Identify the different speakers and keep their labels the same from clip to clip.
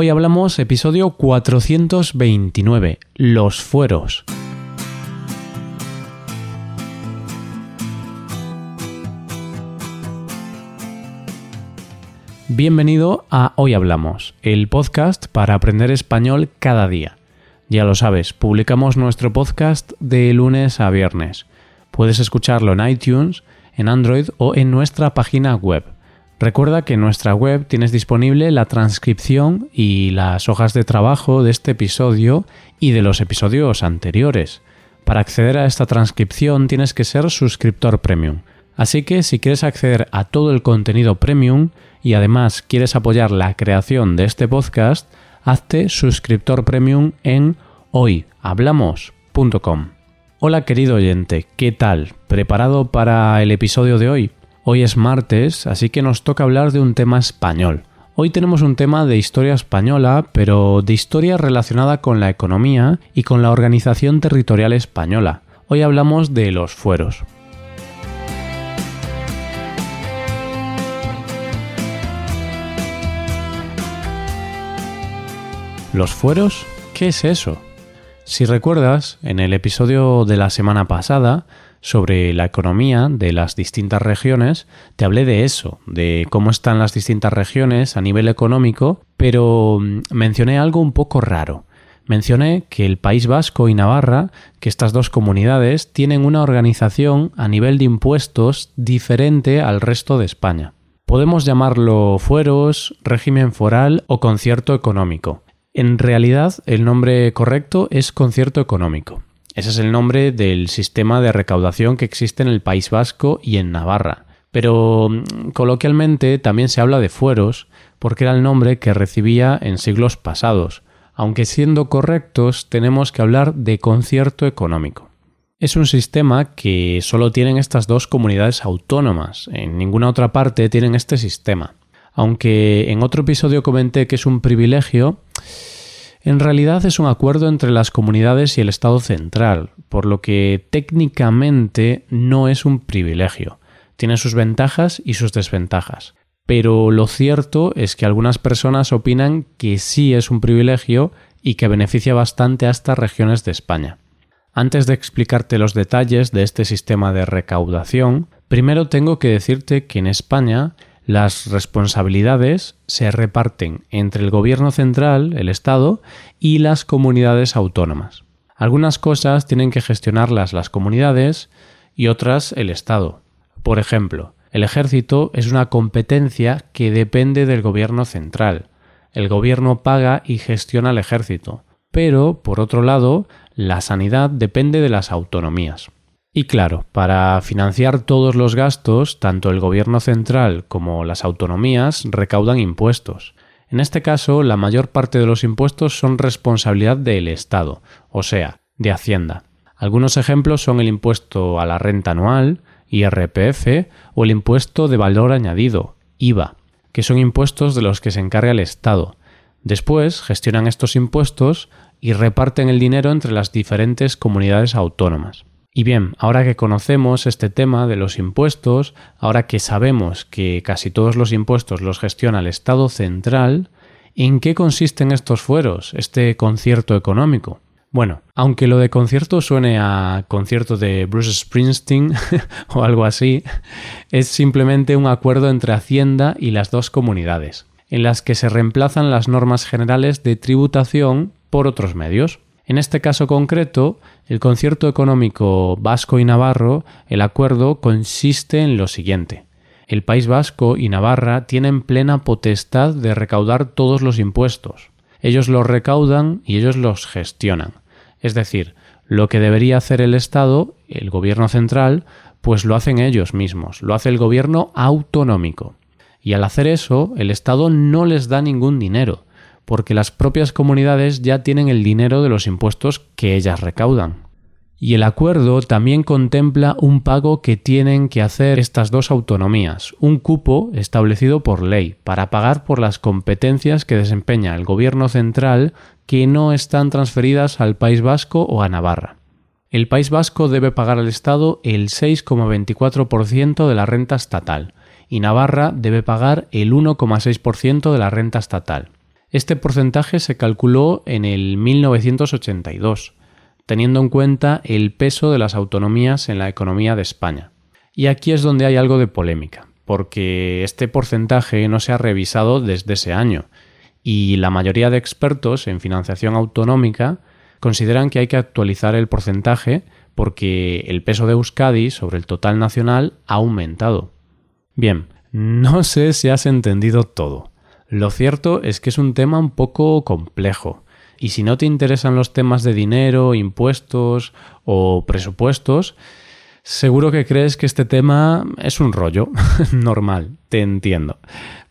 Speaker 1: Hoy hablamos episodio 429, los fueros. Bienvenido a Hoy Hablamos, el podcast para aprender español cada día. Ya lo sabes, publicamos nuestro podcast de lunes a viernes. Puedes escucharlo en iTunes, en Android o en nuestra página web Recuerda que en nuestra web tienes disponible la transcripción y las hojas de trabajo de este episodio y de los episodios anteriores. Para acceder a esta transcripción tienes que ser suscriptor premium. Así que si quieres acceder a todo el contenido premium y además quieres apoyar la creación de este podcast, hazte suscriptor premium en hoyhablamos.com. Hola querido oyente, ¿qué tal? ¿Preparado para el episodio de hoy? Hoy es martes, así que nos toca hablar de un tema español. Hoy tenemos un tema de historia española, pero de historia relacionada con la economía y con la organización territorial española. Hoy hablamos de los fueros. ¿Los fueros? ¿Qué es eso? Si recuerdas, en el episodio de la semana pasada sobre la economía de las distintas regiones, te hablé de eso, de cómo están las distintas regiones a nivel económico, pero mm, mencioné algo un poco raro. Mencioné que el País Vasco y Navarra, que estas dos comunidades, tienen una organización a nivel de impuestos diferente al resto de España. Podemos llamarlo fueros, régimen foral o concierto económico. En realidad, el nombre correcto es concierto económico. Ese es el nombre del sistema de recaudación que existe en el País Vasco y en Navarra. Pero mm, coloquialmente también se habla de fueros porque era el nombre que recibía en siglos pasados, aunque siendo correctos tenemos que hablar de concierto económico. Es un sistema que solo tienen estas dos comunidades autónomas, en ninguna otra parte tienen este sistema. Aunque en otro episodio comenté que es un privilegio, en realidad es un acuerdo entre las comunidades y el Estado central, por lo que técnicamente no es un privilegio. Tiene sus ventajas y sus desventajas. Pero lo cierto es que algunas personas opinan que sí es un privilegio y que beneficia bastante a estas regiones de España. Antes de explicarte los detalles de este sistema de recaudación, primero tengo que decirte que en España las responsabilidades se reparten entre el Gobierno central, el Estado, y las comunidades autónomas. Algunas cosas tienen que gestionarlas las comunidades y otras el Estado. Por ejemplo, el ejército es una competencia que depende del Gobierno central. El Gobierno paga y gestiona el ejército. Pero, por otro lado, la sanidad depende de las autonomías. Y claro, para financiar todos los gastos, tanto el gobierno central como las autonomías recaudan impuestos. En este caso, la mayor parte de los impuestos son responsabilidad del Estado, o sea, de Hacienda. Algunos ejemplos son el impuesto a la renta anual, IRPF, o el impuesto de valor añadido, IVA, que son impuestos de los que se encarga el Estado. Después gestionan estos impuestos y reparten el dinero entre las diferentes comunidades autónomas. Y bien, ahora que conocemos este tema de los impuestos, ahora que sabemos que casi todos los impuestos los gestiona el Estado central, ¿en qué consisten estos fueros, este concierto económico? Bueno, aunque lo de concierto suene a concierto de Bruce Springsteen o algo así, es simplemente un acuerdo entre Hacienda y las dos comunidades, en las que se reemplazan las normas generales de tributación por otros medios. En este caso concreto, el concierto económico vasco y navarro, el acuerdo consiste en lo siguiente. El País Vasco y Navarra tienen plena potestad de recaudar todos los impuestos. Ellos los recaudan y ellos los gestionan. Es decir, lo que debería hacer el Estado, el gobierno central, pues lo hacen ellos mismos, lo hace el gobierno autonómico. Y al hacer eso, el Estado no les da ningún dinero, porque las propias comunidades ya tienen el dinero de los impuestos que ellas recaudan. Y el acuerdo también contempla un pago que tienen que hacer estas dos autonomías, un cupo establecido por ley, para pagar por las competencias que desempeña el gobierno central que no están transferidas al País Vasco o a Navarra. El País Vasco debe pagar al Estado el 6,24% de la renta estatal y Navarra debe pagar el 1,6% de la renta estatal. Este porcentaje se calculó en el 1982, teniendo en cuenta el peso de las autonomías en la economía de España. Y aquí es donde hay algo de polémica, porque este porcentaje no se ha revisado desde ese año, y la mayoría de expertos en financiación autonómica consideran que hay que actualizar el porcentaje porque el peso de Euskadi sobre el total nacional ha aumentado. Bien, no sé si has entendido todo. Lo cierto es que es un tema un poco complejo. Y si no te interesan los temas de dinero, impuestos o presupuestos, seguro que crees que este tema es un rollo. Normal, te entiendo.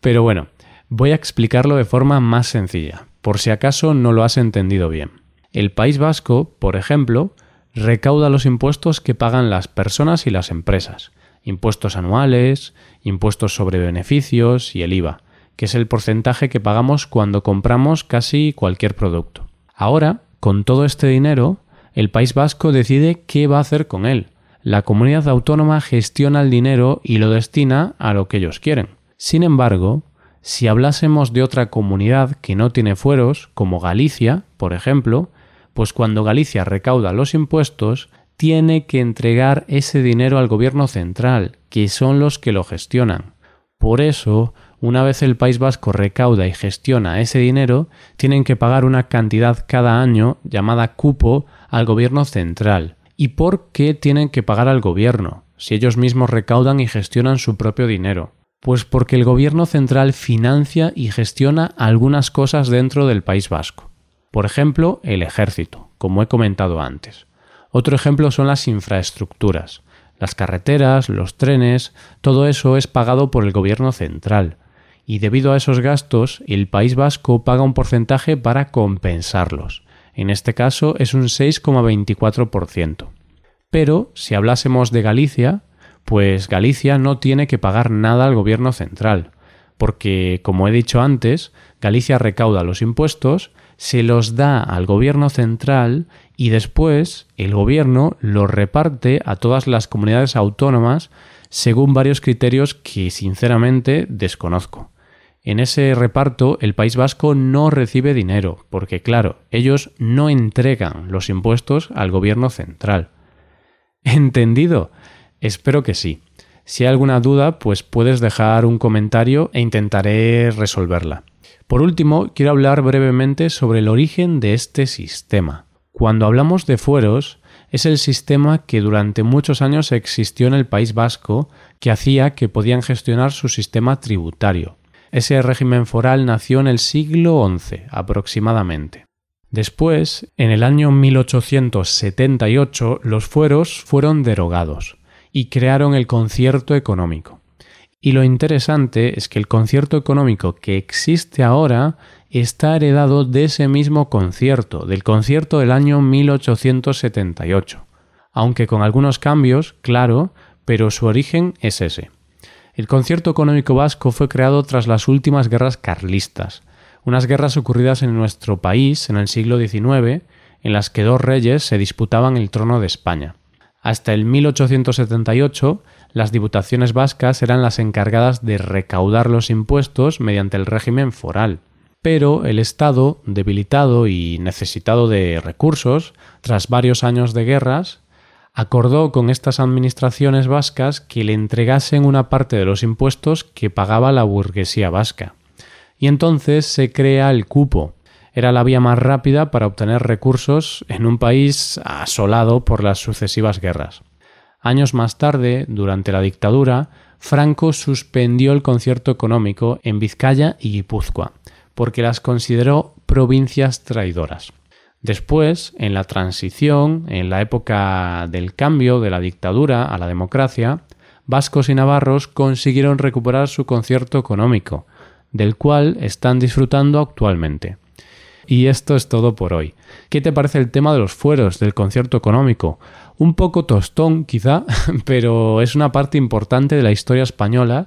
Speaker 1: Pero bueno, voy a explicarlo de forma más sencilla, por si acaso no lo has entendido bien. El País Vasco, por ejemplo, recauda los impuestos que pagan las personas y las empresas, impuestos anuales, impuestos sobre beneficios y el IVA, que es el porcentaje que pagamos cuando compramos casi cualquier producto. Ahora, con todo este dinero, el País Vasco decide qué va a hacer con él. La comunidad autónoma gestiona el dinero y lo destina a lo que ellos quieren. Sin embargo, si hablásemos de otra comunidad que no tiene fueros, como Galicia, por ejemplo, pues cuando Galicia recauda los impuestos, tiene que entregar ese dinero al gobierno central, que son los que lo gestionan. Por eso, una vez el País Vasco recauda y gestiona ese dinero, tienen que pagar una cantidad cada año llamada cupo al gobierno central. ¿Y por qué tienen que pagar al gobierno, si ellos mismos recaudan y gestionan su propio dinero? Pues porque el gobierno central financia y gestiona algunas cosas dentro del País Vasco. Por ejemplo, el ejército, como he comentado antes. Otro ejemplo son las infraestructuras. Las carreteras, los trenes, todo eso es pagado por el gobierno central. Y debido a esos gastos, el País Vasco paga un porcentaje para compensarlos. En este caso es un 6,24%. Pero si hablásemos de Galicia, pues Galicia no tiene que pagar nada al gobierno central, porque, como he dicho antes, Galicia recauda los impuestos se los da al gobierno central y después el gobierno los reparte a todas las comunidades autónomas según varios criterios que sinceramente desconozco. En ese reparto el País Vasco no recibe dinero, porque claro, ellos no entregan los impuestos al gobierno central. ¿Entendido? Espero que sí. Si hay alguna duda, pues puedes dejar un comentario e intentaré resolverla. Por último, quiero hablar brevemente sobre el origen de este sistema. Cuando hablamos de fueros, es el sistema que durante muchos años existió en el País Vasco que hacía que podían gestionar su sistema tributario. Ese régimen foral nació en el siglo XI aproximadamente. Después, en el año 1878, los fueros fueron derogados y crearon el concierto económico. Y lo interesante es que el concierto económico que existe ahora está heredado de ese mismo concierto, del concierto del año 1878, aunque con algunos cambios, claro, pero su origen es ese. El concierto económico vasco fue creado tras las últimas guerras carlistas, unas guerras ocurridas en nuestro país en el siglo XIX, en las que dos reyes se disputaban el trono de España. Hasta el 1878, las diputaciones vascas eran las encargadas de recaudar los impuestos mediante el régimen foral. Pero el Estado, debilitado y necesitado de recursos, tras varios años de guerras, acordó con estas administraciones vascas que le entregasen una parte de los impuestos que pagaba la burguesía vasca. Y entonces se crea el cupo, era la vía más rápida para obtener recursos en un país asolado por las sucesivas guerras. Años más tarde, durante la dictadura, Franco suspendió el concierto económico en Vizcaya y Guipúzcoa, porque las consideró provincias traidoras. Después, en la transición, en la época del cambio de la dictadura a la democracia, vascos y navarros consiguieron recuperar su concierto económico, del cual están disfrutando actualmente. Y esto es todo por hoy. ¿Qué te parece el tema de los fueros del concierto económico? Un poco tostón quizá, pero es una parte importante de la historia española